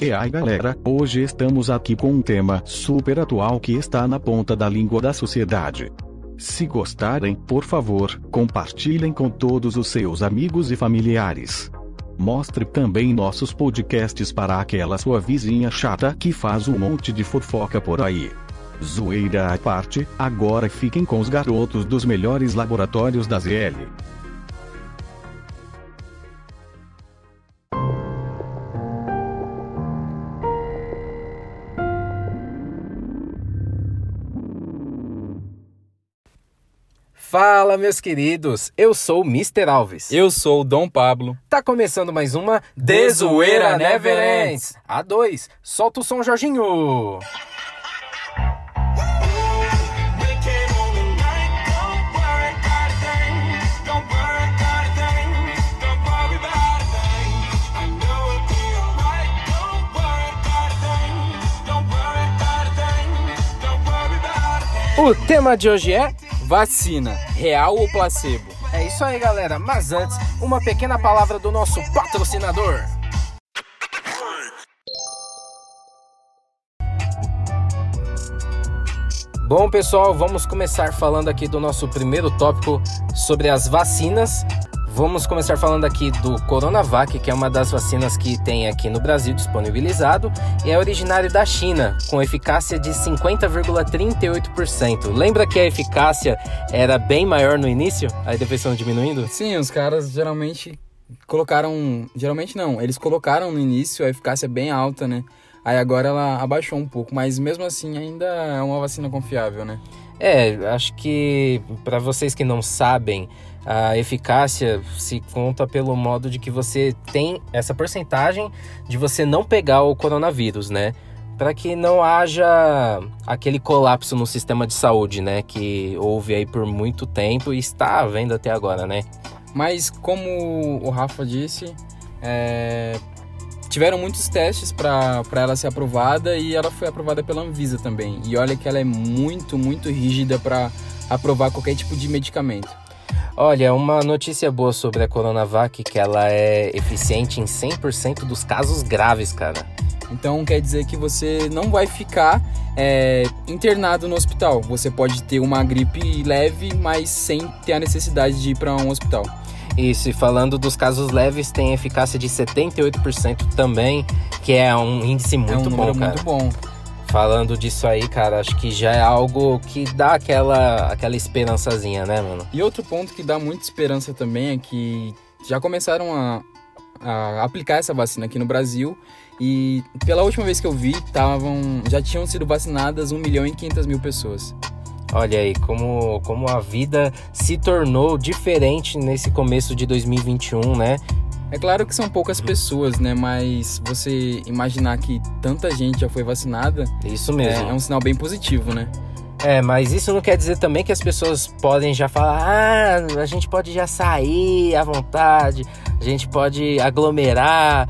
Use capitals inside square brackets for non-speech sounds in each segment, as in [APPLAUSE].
E aí galera, hoje estamos aqui com um tema super atual que está na ponta da língua da sociedade. Se gostarem, por favor, compartilhem com todos os seus amigos e familiares. Mostre também nossos podcasts para aquela sua vizinha chata que faz um monte de fofoca por aí. Zoeira à parte, agora fiquem com os garotos dos melhores laboratórios da ZL. Fala, meus queridos! Eu sou o Mr. Alves. Eu sou o Dom Pablo. Tá começando mais uma De Zoeira Never Ends. A2, solta o som, Jorginho! O tema de hoje é Vacina, real ou placebo? É isso aí, galera. Mas antes, uma pequena palavra do nosso patrocinador. Bom, pessoal, vamos começar falando aqui do nosso primeiro tópico sobre as vacinas. Vamos começar falando aqui do Coronavac, que é uma das vacinas que tem aqui no Brasil disponibilizado e é originário da China, com eficácia de 50,38%. Lembra que a eficácia era bem maior no início, aí depois estão diminuindo? Sim, os caras geralmente colocaram. Geralmente não, eles colocaram no início a eficácia bem alta, né? Aí agora ela abaixou um pouco, mas mesmo assim ainda é uma vacina confiável, né? É, acho que para vocês que não sabem, a eficácia se conta pelo modo de que você tem essa porcentagem de você não pegar o coronavírus, né? Para que não haja aquele colapso no sistema de saúde, né? Que houve aí por muito tempo e está havendo até agora, né? Mas como o Rafa disse, é... tiveram muitos testes para ela ser aprovada e ela foi aprovada pela Anvisa também. E olha que ela é muito, muito rígida para aprovar qualquer tipo de medicamento. Olha, uma notícia boa sobre a Coronavac que ela é eficiente em 100% dos casos graves, cara. Então quer dizer que você não vai ficar é, internado no hospital. Você pode ter uma gripe leve, mas sem ter a necessidade de ir para um hospital. Isso, e falando dos casos leves, tem eficácia de 78% também, que é um índice muito é um bom, cara. muito bom. Falando disso aí, cara, acho que já é algo que dá aquela, aquela esperançazinha, né, mano? E outro ponto que dá muita esperança também é que já começaram a, a aplicar essa vacina aqui no Brasil e pela última vez que eu vi, tavam, já tinham sido vacinadas 1 milhão e 500 mil pessoas. Olha aí como, como a vida se tornou diferente nesse começo de 2021, né? É claro que são poucas pessoas, né? Mas você imaginar que tanta gente já foi vacinada. Isso mesmo. É, é um sinal bem positivo, né? É, mas isso não quer dizer também que as pessoas podem já falar, ah, a gente pode já sair à vontade, a gente pode aglomerar,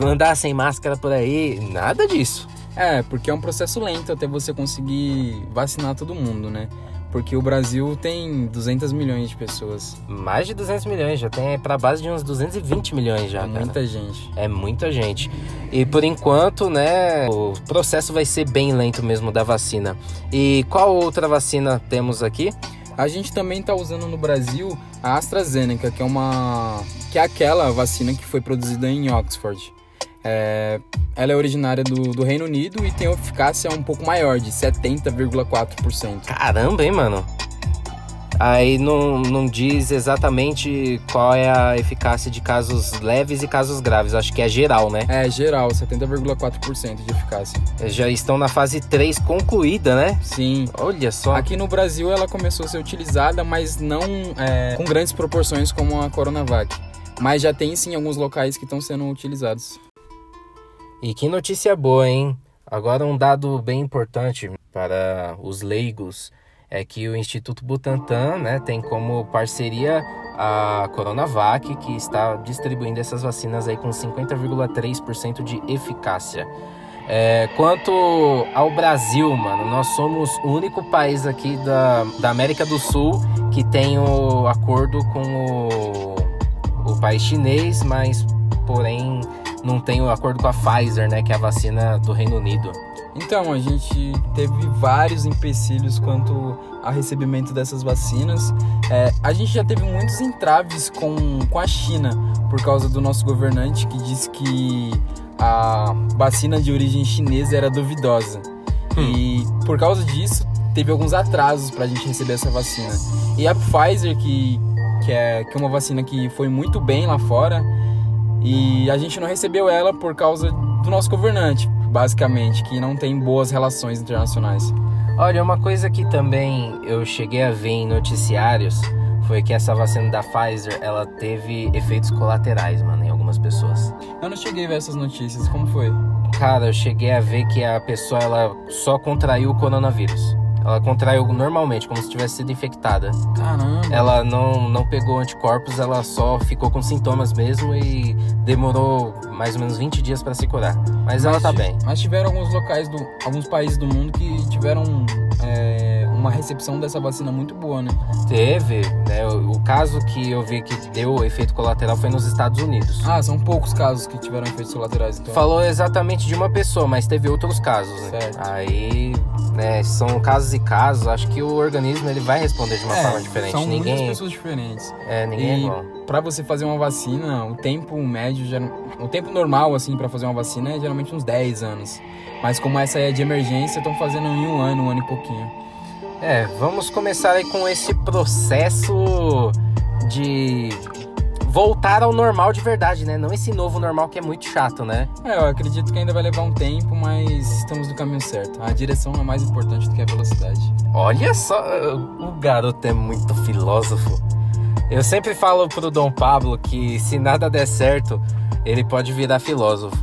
andar sem máscara por aí. Nada disso. É, porque é um processo lento até você conseguir vacinar todo mundo, né? Porque o Brasil tem 200 milhões de pessoas. Mais de 200 milhões, já tem para base de uns 220 milhões já, é cara. muita gente. É muita gente. E por enquanto, né, o processo vai ser bem lento mesmo da vacina. E qual outra vacina temos aqui? A gente também está usando no Brasil a AstraZeneca, que é uma que é aquela vacina que foi produzida em Oxford. É, ela é originária do, do, Reino Unido e tem eficácia um pouco maior, de 70,4%. Caramba, hein, mano? Aí não, não diz exatamente qual é a eficácia de casos leves e casos graves. Acho que é geral, né? É, geral, 70,4% de eficácia. Já estão na fase 3 concluída, né? Sim. Olha só. Aqui no Brasil ela começou a ser utilizada, mas não é, com grandes proporções como a Coronavac. Mas já tem sim alguns locais que estão sendo utilizados. E que notícia boa, hein? Agora um dado bem importante para os leigos é que o Instituto Butantan né, tem como parceria a Coronavac, que está distribuindo essas vacinas aí com 50,3% de eficácia. É, quanto ao Brasil, mano, nós somos o único país aqui da, da América do Sul que tem o acordo com o, o país chinês, mas porém não tem o acordo com a Pfizer, né, que é a vacina do Reino Unido. Então, a gente teve vários empecilhos quanto ao recebimento dessas vacinas. É, a gente já teve muitos entraves com, com a China, por causa do nosso governante que disse que a vacina de origem chinesa era duvidosa. Hum. E por causa disso, teve alguns atrasos para a gente receber essa vacina. E a Pfizer, que, que, é, que é uma vacina que foi muito bem lá fora, e a gente não recebeu ela por causa do nosso governante, basicamente, que não tem boas relações internacionais. Olha, uma coisa que também eu cheguei a ver em noticiários foi que essa vacina da Pfizer, ela teve efeitos colaterais, mano, em algumas pessoas. Eu não cheguei a ver essas notícias, como foi? Cara, eu cheguei a ver que a pessoa ela só contraiu o coronavírus. Ela contraiu normalmente, como se tivesse sido infectada. Caramba. Ela não, não pegou anticorpos, ela só ficou com sintomas mesmo e demorou mais ou menos 20 dias para se curar. Mas, mas, ela tá bem. Mas tiveram alguns locais, do, alguns países do mundo que tiveram é, uma recepção dessa vacina muito boa, né? Teve, né? O, caso que eu vi que deu efeito colateral foi nos Estados Unidos. Ah, são poucos casos que tiveram efeitos colaterais, então. Falou exatamente de uma pessoa, mas teve outros casos. Né? Certo. Aí, né, são casos e casos, acho que o organismo ele vai responder de uma é, forma diferente. São ninguém... muitas pessoas diferentes. É, ninguém é e é igual. Pra você fazer uma vacina, o tempo médio, o tempo normal, assim, para fazer uma vacina é geralmente uns 10 anos. Mas como essa é de emergência, estão fazendo em um ano, um ano e pouquinho. É, vamos começar aí com esse processo de voltar ao normal de verdade, né? Não esse novo normal que é muito chato, né? É, eu acredito que ainda vai levar um tempo, mas estamos no caminho certo. A direção é mais importante do que a velocidade. Olha só, o garoto é muito filósofo. Eu sempre falo pro Dom Pablo que se nada der certo, ele pode virar filósofo.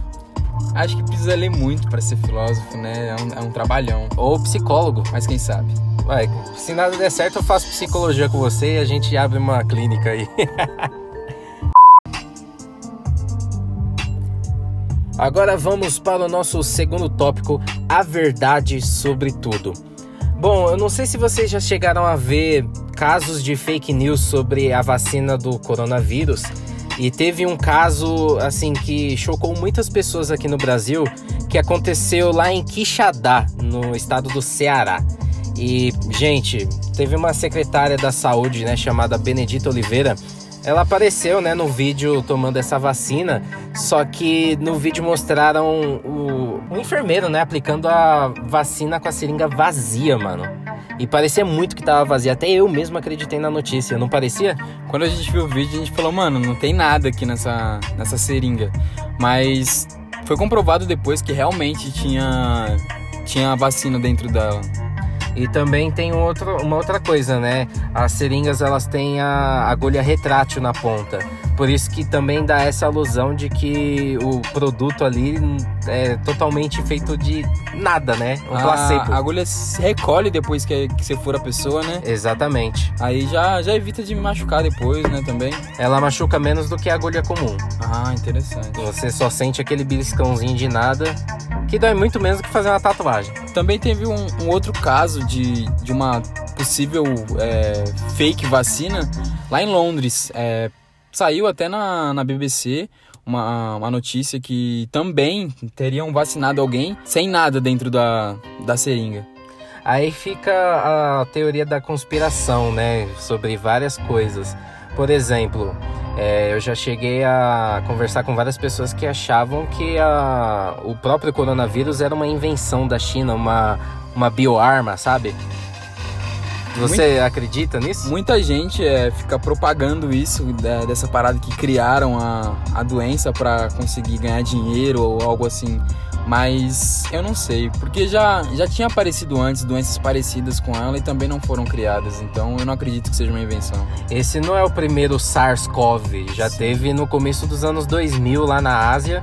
Acho que precisa ler muito para ser filósofo, né? É um, é um trabalhão. Ou psicólogo. Mas quem sabe? Vai, se nada der certo, eu faço psicologia com você e a gente abre uma clínica aí. [LAUGHS] Agora vamos para o nosso segundo tópico, a verdade sobre tudo. Bom, eu não sei se vocês já chegaram a ver casos de fake news sobre a vacina do coronavírus. E teve um caso assim que chocou muitas pessoas aqui no Brasil, que aconteceu lá em Quixadá, no estado do Ceará. E, gente, teve uma secretária da saúde, né, chamada Benedita Oliveira. Ela apareceu, né, no vídeo tomando essa vacina, só que no vídeo mostraram o, o enfermeiro, né, aplicando a vacina com a seringa vazia, mano. E parecia muito que tava vazia. Até eu mesmo acreditei na notícia, não parecia? Quando a gente viu o vídeo, a gente falou, mano, não tem nada aqui nessa, nessa seringa. Mas foi comprovado depois que realmente tinha, tinha vacina dentro dela. E também tem outro, uma outra coisa, né? As seringas elas têm a agulha retrátil na ponta. Por isso que também dá essa alusão de que o produto ali é totalmente feito de nada, né? Um placebo. A agulha se recolhe depois que, que você for a pessoa, né? Exatamente. Aí já, já evita de machucar depois, né? Também. Ela machuca menos do que a agulha comum. Ah, interessante. Você só sente aquele beliscãozinho de nada, que dói muito menos do que fazer uma tatuagem. Também teve um, um outro caso de, de uma possível é, fake vacina lá em Londres. É, saiu até na, na BBC uma, uma notícia que também teriam vacinado alguém sem nada dentro da, da seringa. Aí fica a teoria da conspiração, né? Sobre várias coisas. Por exemplo, é, eu já cheguei a conversar com várias pessoas que achavam que a, o próprio coronavírus era uma invenção da China, uma, uma bioarma, sabe? Você Muita, acredita nisso? Muita gente é, fica propagando isso, é, dessa parada que criaram a, a doença para conseguir ganhar dinheiro ou algo assim. Mas eu não sei, porque já, já tinha aparecido antes doenças parecidas com ela e também não foram criadas, então eu não acredito que seja uma invenção. Esse não é o primeiro SARS-CoV, já Sim. teve no começo dos anos 2000 lá na Ásia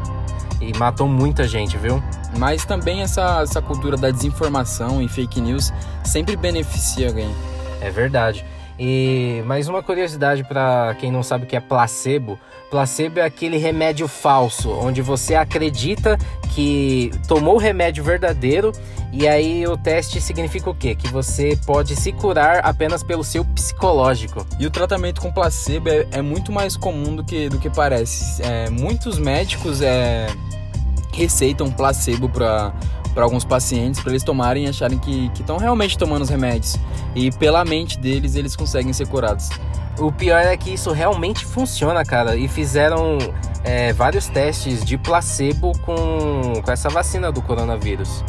e matou muita gente, viu? Mas também essa, essa cultura da desinformação e fake news sempre beneficia alguém. É verdade. E mais uma curiosidade para quem não sabe o que é placebo. Placebo é aquele remédio falso, onde você acredita que tomou o remédio verdadeiro e aí o teste significa o quê? Que você pode se curar apenas pelo seu psicológico. E o tratamento com placebo é, é muito mais comum do que, do que parece. É, muitos médicos é, receitam placebo para para alguns pacientes para eles tomarem e acharem que estão realmente tomando os remédios e pela mente deles eles conseguem ser curados. O pior é que isso realmente funciona, cara. E fizeram é, vários testes de placebo com, com essa vacina do coronavírus.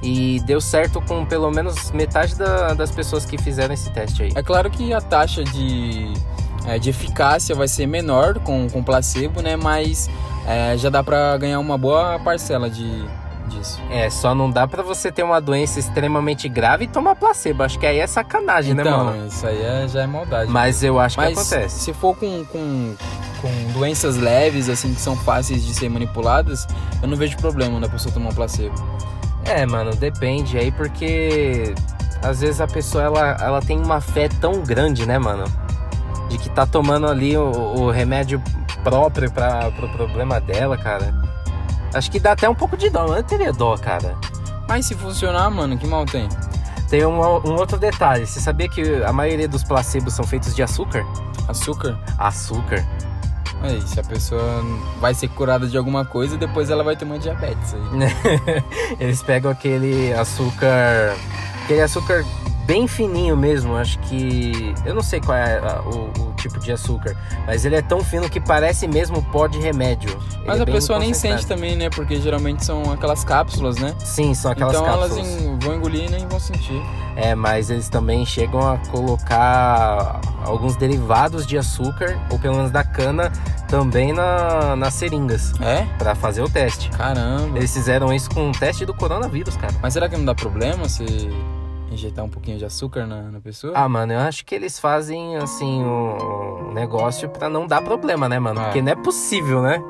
E deu certo com pelo menos metade da, das pessoas que fizeram esse teste aí. É claro que a taxa de, é, de eficácia vai ser menor com, com placebo, né? Mas é, já dá para ganhar uma boa parcela de, disso. É, só não dá para você ter uma doença extremamente grave e tomar placebo. Acho que aí é sacanagem, então, né, mano? Então, isso aí é, já é maldade. Mas eu acho Mas que acontece. Se for com, com, com doenças leves, assim, que são fáceis de ser manipuladas, eu não vejo problema na pessoa tomar placebo. É, mano, depende aí, porque às vezes a pessoa ela, ela tem uma fé tão grande, né, mano? De que tá tomando ali o, o remédio próprio para pro problema dela, cara. Acho que dá até um pouco de dó, eu teria dó, cara. Mas se funcionar, mano, que mal tem? Tem um, um, outro detalhe. Você sabia que a maioria dos placebos são feitos de açúcar? Açúcar? Açúcar. Aí, se a pessoa vai ser curada de alguma coisa, depois ela vai ter uma diabetes aí. [LAUGHS] Eles pegam aquele açúcar. Aquele açúcar bem fininho mesmo. Acho que. Eu não sei qual é o, o, tipo de açúcar, mas ele é tão fino que parece mesmo pó de remédio. Mas ele a é pessoa nem sente também, né? Porque geralmente são aquelas cápsulas, né? Sim, são aquelas então cápsulas. Então elas vão engolir e nem vão sentir. É, mas eles também chegam a colocar alguns derivados de açúcar, ou pelo menos da cana, também na, nas seringas. É? Pra fazer o teste. Caramba. Eles fizeram isso com o teste do coronavírus, cara. Mas será que não dá problema se injetar um pouquinho de açúcar na, na pessoa? Ah, mano, eu acho que eles fazem, assim, o, o negócio pra não dar problema, né, mano? É. Porque não é possível, né?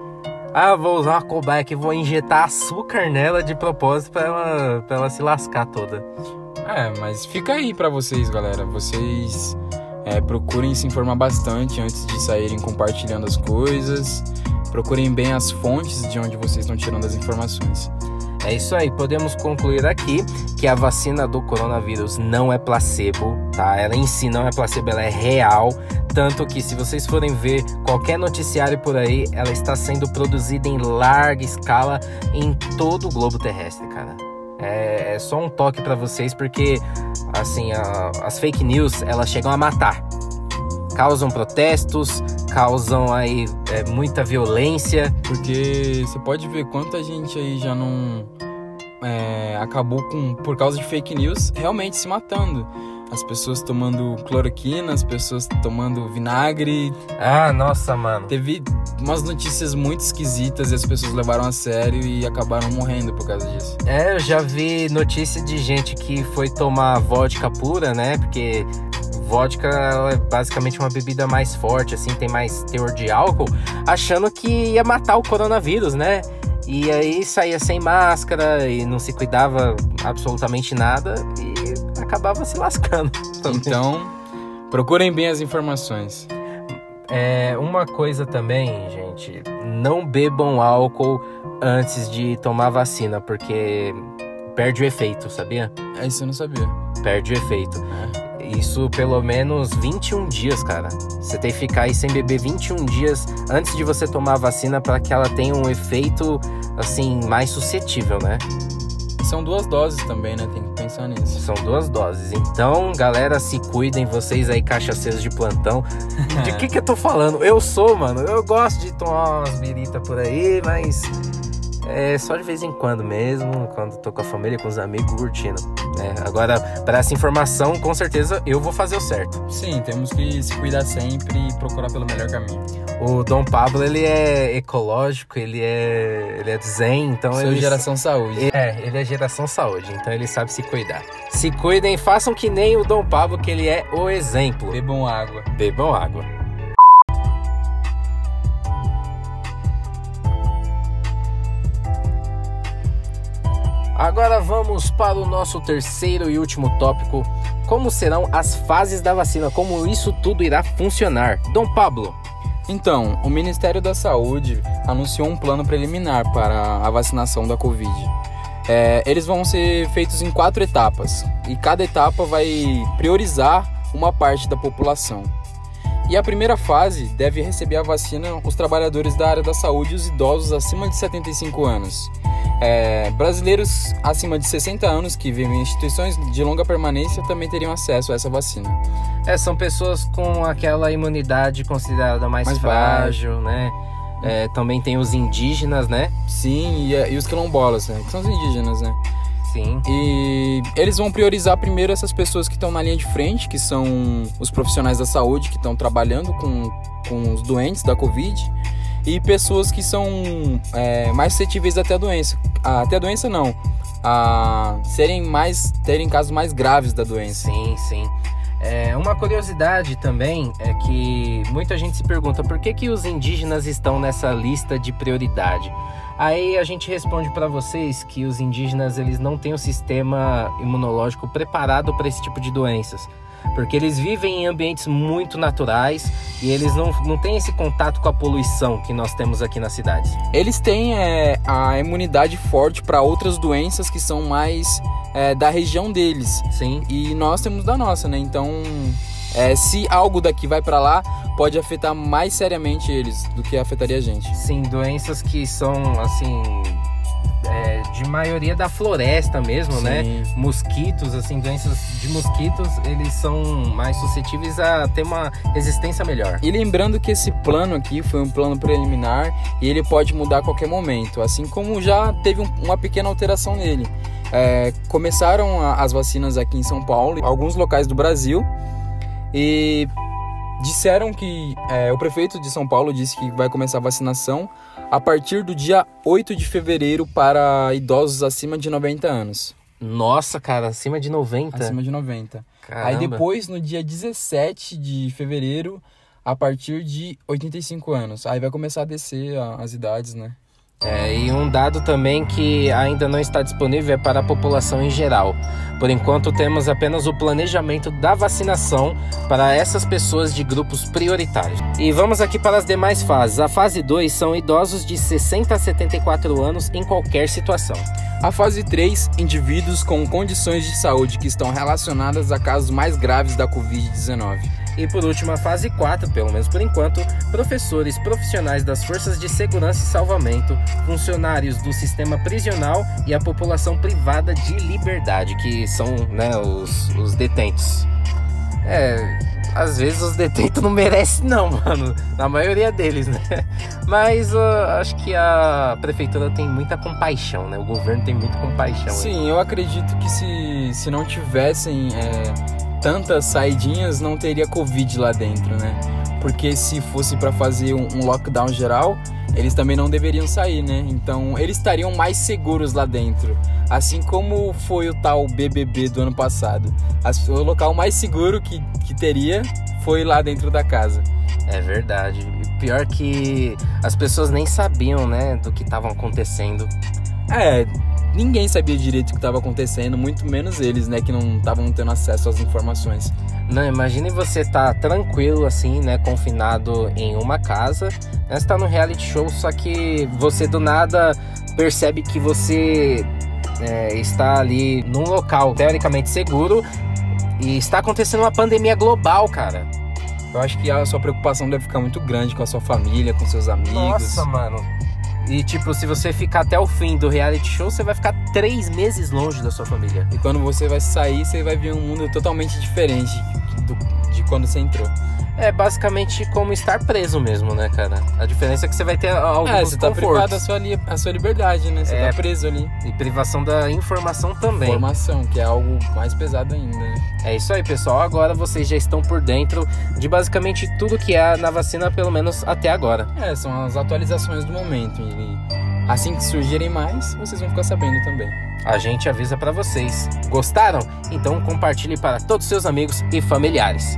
Ah, vou usar uma cobaia aqui, vou injetar açúcar nela de propósito pra ela, pra ela se lascar toda. É, mas fica aí pra vocês, galera. Vocês é, procurem se informar bastante antes de saírem compartilhando as coisas. Procurem bem as fontes de onde vocês estão tirando as informações. É isso aí, podemos concluir aqui que a vacina do coronavírus não é placebo, tá? Ela em si não é placebo, ela é real. Tanto que, se vocês forem ver qualquer noticiário por aí, ela está sendo produzida em larga escala em todo o globo terrestre, cara. É, é só um toque para vocês, porque, assim, a, as fake news elas chegam a matar causam protestos, causam aí é, muita violência. Porque você pode ver quanta gente aí já não é, acabou com por causa de fake news realmente se matando. As pessoas tomando cloroquina, as pessoas tomando vinagre. Ah, nossa, mano. Teve umas notícias muito esquisitas e as pessoas levaram a sério e acabaram morrendo por causa disso. É, eu já vi notícia de gente que foi tomar vodka pura, né? Porque vodka é basicamente uma bebida mais forte, assim, tem mais teor de álcool, achando que ia matar o coronavírus, né? E aí saía sem máscara e não se cuidava absolutamente nada e acabava se lascando. [LAUGHS] Também. Então, procurem bem as informações. É, uma coisa também, gente, não bebam álcool antes de tomar vacina, porque perde o efeito, sabia? É isso eu não sabia. Perde o efeito. É. Isso pelo menos 21 dias, cara. Você tem que ficar aí sem beber 21 dias antes de você tomar a vacina para que ela tenha um efeito assim mais suscetível, né? São duas doses também, né? Tem que pensar nisso. São duas doses. Então, galera, se cuidem, vocês aí, cachaceiros de plantão. De que que eu tô falando? Eu sou, mano. Eu gosto de tomar umas birita por aí, mas é só de vez em quando mesmo, quando tô com a família, com os amigos, curtindo. É, agora, para essa informação, com certeza eu vou fazer o certo. Sim, temos que se cuidar sempre e procurar pelo melhor caminho. O Dom Pablo, ele é ecológico, ele é, ele é zen, então Sou ele... geração saúde. É, ele é geração saúde, então ele sabe se cuidar. Se cuidem, façam que nem o Dom Pablo, que ele é o exemplo. Bebam água. Bebam água. Agora vamos para o nosso terceiro e último tópico, como serão as fases da vacina, como isso tudo irá funcionar. Dom Pablo. Então, o Ministério da Saúde anunciou um plano preliminar para a vacinação da Covid. É, eles vão ser feitos em quatro etapas e cada etapa vai priorizar uma parte da população. E a primeira fase deve receber a vacina os trabalhadores da área da saúde e os idosos acima de 75 anos. É, brasileiros acima de 60 anos que vivem em instituições de longa permanência também teriam acesso a essa vacina. É, são pessoas com aquela imunidade considerada mais, Mais frágil, né? É, também tem os indígenas, né? Sim, e, e os quilombolas, né? Que são os indígenas, né? Sim. E eles vão priorizar primeiro essas pessoas que estão na linha de frente, que são os profissionais da saúde que estão trabalhando com, com os doentes da Covid, e pessoas que são é, mais suscetíveis até a doença. Ah, Até a doença não. A serem mais. terem casos mais graves da doença. Sim, sim. É, uma curiosidade também é que muita gente se pergunta por que, que os indígenas estão nessa lista de prioridade. Aí a gente responde para vocês que os indígenas eles não têm o sistema imunológico preparado para esse tipo de doenças. Porque eles vivem em ambientes muito naturais e eles não, não têm esse contato com a poluição que nós temos aqui nas cidades. Eles têm é, a imunidade forte para outras doenças que são mais é, da região deles. Sim. E nós temos da nossa, né? Então, é, se algo daqui vai para lá, pode afetar mais seriamente eles do que afetaria a gente. Sim, doenças que são assim é, de maioria da floresta mesmo, né? Sim. Mosquitos, assim, doenças de mosquitos, eles são mais suscetíveis a ter uma resistência melhor. E lembrando que esse plano aqui foi um plano preliminar e ele pode mudar a qualquer momento, assim como já teve um- uma pequena alteração nele. É, começaram a- as vacinas aqui em São Paulo, em alguns locais do Brasil, e disseram que é, o prefeito de São Paulo disse que vai começar a vacinação a partir do dia 8 de fevereiro para idosos acima de 90 anos. Nossa, cara, acima de 90. Acima de 90. Caramba. Aí depois, no dia 17 de fevereiro, a partir de 85 anos. Aí vai começar a descer as idades, né? É, e um dado também que ainda não está disponível é para a população em geral. Por enquanto, temos apenas o planejamento da vacinação para essas pessoas de grupos prioritários. E vamos aqui para as demais fases. A fase 2 são idosos de 60 a 74 anos em qualquer situação. A fase 3, indivíduos com condições de saúde que estão relacionadas a casos mais graves da Covid-19. E por último, a fase 4, pelo menos por enquanto, professores profissionais das forças de segurança e salvamento, funcionários do sistema prisional e a população privada de liberdade, que são né, os, os detentos. É, às vezes os detentos não merecem não, [LAUGHS] mano, na maioria deles, né? Mas ah, acho que a prefeitura tem muita compaixão, né? O governo tem muita compaixão. Sim, eu acredito que se, se não tivessem é, tantas saidinhas, não teria Covid lá dentro, né? Porque se fosse para fazer um, um lockdown geral, eles também não deveriam sair, né? Então eles estariam mais seguros lá dentro. Assim como foi o tal BBB do ano passado. As- o local mais seguro que, que teria foi lá dentro da casa. É verdade. E Pior que as pessoas nem sabiam, né, do que estavam acontecendo. É, ninguém sabia direito o que estava acontecendo, muito menos eles, né? Que não estavam tendo acesso às informações. Não, imagine você tá tranquilo assim, né, confinado em uma casa, né, você tá no reality show, só que você do nada percebe que você é, está ali num local teoricamente seguro e está acontecendo uma pandemia global, cara. Eu acho que a sua preocupação deve ficar muito grande com a sua família, com seus amigos. Nossa, mano. E tipo, se você ficar até o fim do reality show, você vai ficar três meses longe da sua família. E quando você vai sair, você vai ver um mundo totalmente diferente do- de quando você entrou. É basicamente como estar preso mesmo, né, cara? A diferença é que você vai ter alguns É, você tá confortos. privado da sua, li- a sua liberdade, né? Você É. tá preso ali. E privação da informação também. Informação, que é algo mais pesado ainda, né? É isso aí, pessoal. Agora vocês já estão por dentro de basicamente tudo que há na vacina, pelo menos até agora. É, são as atualizações do momento. E assim que surgirem mais, vocês vão ficar sabendo também. A gente avisa pra vocês. Gostaram? Então compartilhe para todos seus amigos e familiares.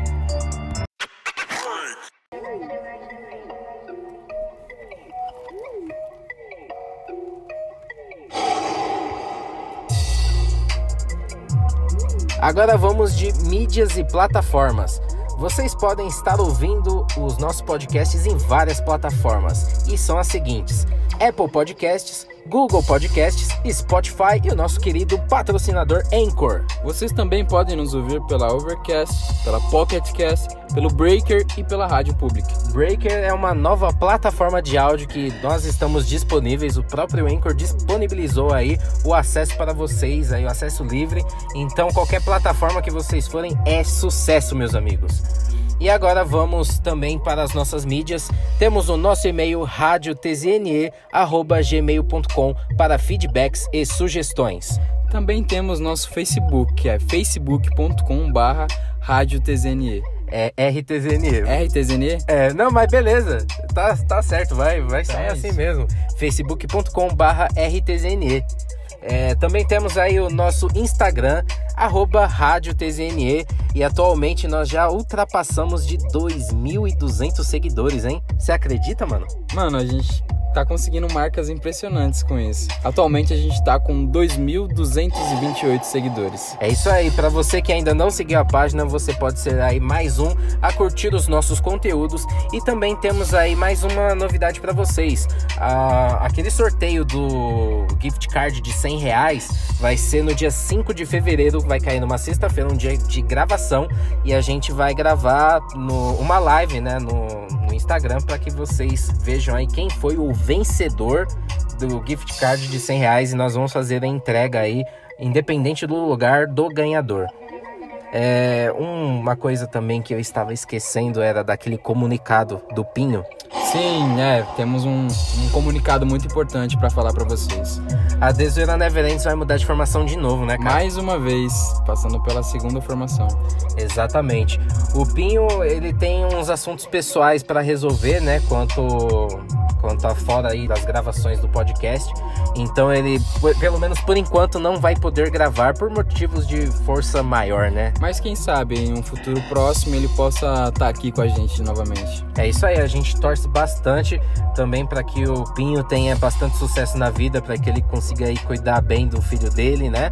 Agora vamos de mídias e plataformas. Vocês podem estar ouvindo os nossos podcasts em várias plataformas e são as seguintes: Apple Podcasts, Google Podcasts, Spotify e o nosso querido patrocinador Anchor. Vocês também podem nos ouvir pela Overcast, pela Pocketcast, pelo Breaker e pela Rádio Public. Breaker é uma nova plataforma de áudio que nós estamos disponíveis. O próprio Anchor disponibilizou aí o acesso para vocês, aí o acesso livre. Então qualquer plataforma que vocês forem é sucesso, meus amigos. E agora vamos também para as nossas mídias. Temos o nosso e-mail radiotzne@gmail.com para feedbacks e sugestões. Também temos nosso Facebook, que é facebook.com/barra radiotzne. É RTZN. RTZN? É, não, mas beleza. Tá, tá certo, vai, vai sair É assim mesmo. facebook.com/barra RTZN. É, também temos aí o nosso Instagram, arroba Rádio TZNE, e atualmente nós já ultrapassamos de 2.200 seguidores, hein? Você acredita, mano? Mano, a gente tá conseguindo marcas impressionantes com isso. Atualmente a gente tá com 2.228 seguidores. É isso aí, para você que ainda não seguiu a página, você pode ser aí mais um a curtir os nossos conteúdos e também temos aí mais uma novidade para vocês. Ah, aquele sorteio do gift card de 100 reais vai ser no dia 5 de fevereiro, vai cair numa sexta-feira, um dia de gravação e a gente vai gravar no, uma live, né, no, no Instagram para que vocês vejam aí quem foi o vencedor do gift card de 100 reais e nós vamos fazer a entrega aí, independente do lugar do ganhador. É, um- uma coisa também que eu estava esquecendo era daquele comunicado do Pinho. Sim, é, temos um, um comunicado muito importante pra falar pra vocês. A Desoeira Neverends vai mudar de formação de novo, né, cara? Mais uma vez, passando pela segunda formação. Exatamente. O Pinho, ele tem uns assuntos pessoais para resolver, né, quanto quanto a fora aí das gravações do podcast. Então ele, pelo menos por enquanto, não vai poder gravar por motivos de força maior, né? Mas quem sabe em um futuro próximo ele possa estar aqui com a gente novamente. É isso aí, a gente torce bastante também para que o Pinho tenha bastante sucesso na vida, para que ele consiga aí cuidar bem do filho dele, né?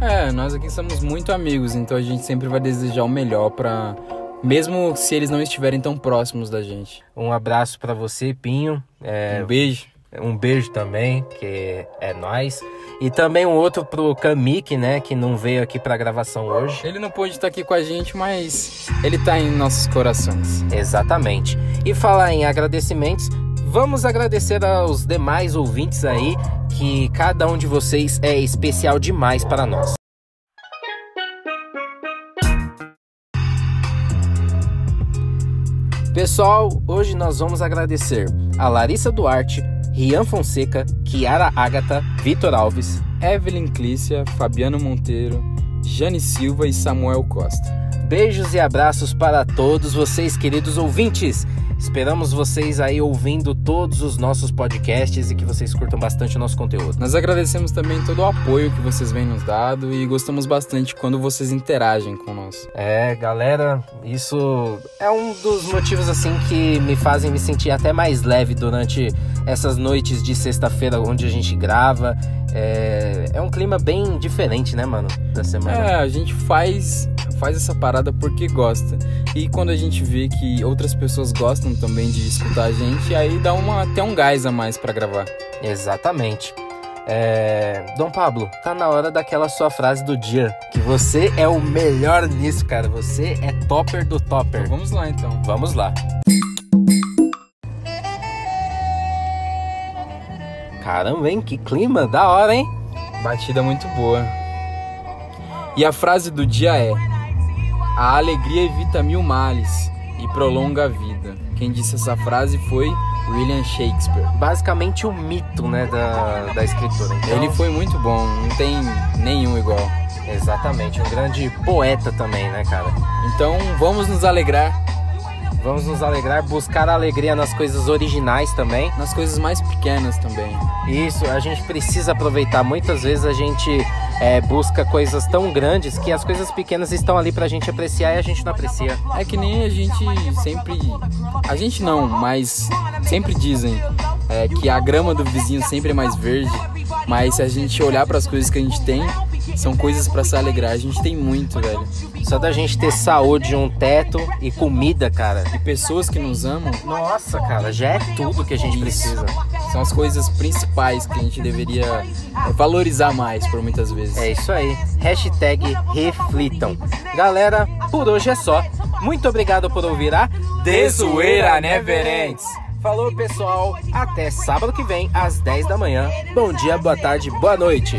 É, nós aqui somos muito amigos, então a gente sempre vai desejar o melhor pra. Mesmo se eles não estiverem tão próximos da gente. Um abraço para você, Pinho. É, Um beijo. Um beijo também, que é nós. E também um outro pro Kamik, né, que não veio aqui pra gravação hoje. Ele não pôde estar aqui com a gente, mas ele tá em nossos corações. Exatamente. E falar em agradecimentos, vamos agradecer aos demais ouvintes aí, que cada um de vocês é especial demais para nós. Pessoal, hoje nós vamos agradecer a Larissa Duarte, Rian Fonseca, Kiara Ágata, Vitor Alves, Evelyn Clícia, Fabiano Monteiro, Jane Silva e Samuel Costa. Beijos e abraços para todos vocês, queridos ouvintes. Esperamos vocês aí ouvindo todos os nossos podcasts e que vocês curtam bastante o nosso conteúdo. Nós agradecemos também todo o apoio que vocês vêm nos dado e gostamos bastante quando vocês interagem com nós. É, galera, isso é um dos motivos assim que me fazem me sentir até mais leve durante essas noites de sexta-feira onde a gente grava. É, é um clima bem diferente, né, mano, da semana. É, a gente faz faz essa parada porque gosta. E quando a gente vê que outras pessoas gostam também de escutar a gente, aí dá uma, até um gás a mais pra gravar. Exatamente. É... Dom Pablo, tá na hora daquela sua frase do dia. Que você é o melhor nisso, cara. Você é topper do topper. Então, vamos lá então. Vamos lá. Caramba, hein? Que clima da hora, hein? Batida muito boa. E a frase do dia é: A alegria evita mil males e prolonga a vida. Quem disse essa frase foi William Shakespeare. Basicamente o mito, né, da, da escritura. Então, Ele foi muito bom, não tem nenhum igual. Exatamente, um grande poeta também, né, cara? Então vamos nos alegrar Vamos nos alegrar, buscar alegria nas coisas originais também. nas coisas mais pequenas também. Isso, a gente precisa aproveitar. Muitas vezes a gente é, busca coisas tão grandes que as coisas pequenas estão ali pra gente apreciar e a gente não aprecia. É que nem a gente sempre. A gente não, mas sempre dizem é, que a grama do vizinho sempre é mais verde. Mas se a gente olhar para as coisas que a gente tem, São coisas para se alegrar. A gente tem muito, velho. Só da gente ter saúde, um teto e comida, cara. E pessoas que nos amam. Nossa, cara, já é tudo que a gente precisa. São as coisas principais que a gente deveria é, valorizar mais por muitas vezes. É isso aí. Hashtag reflitam. Galera, por hoje é só. Muito obrigado por ouvir a Desoeira Never Ends. Falou, pessoal. Até sábado que vem, às 10 da manhã. Bom dia, boa tarde, boa noite.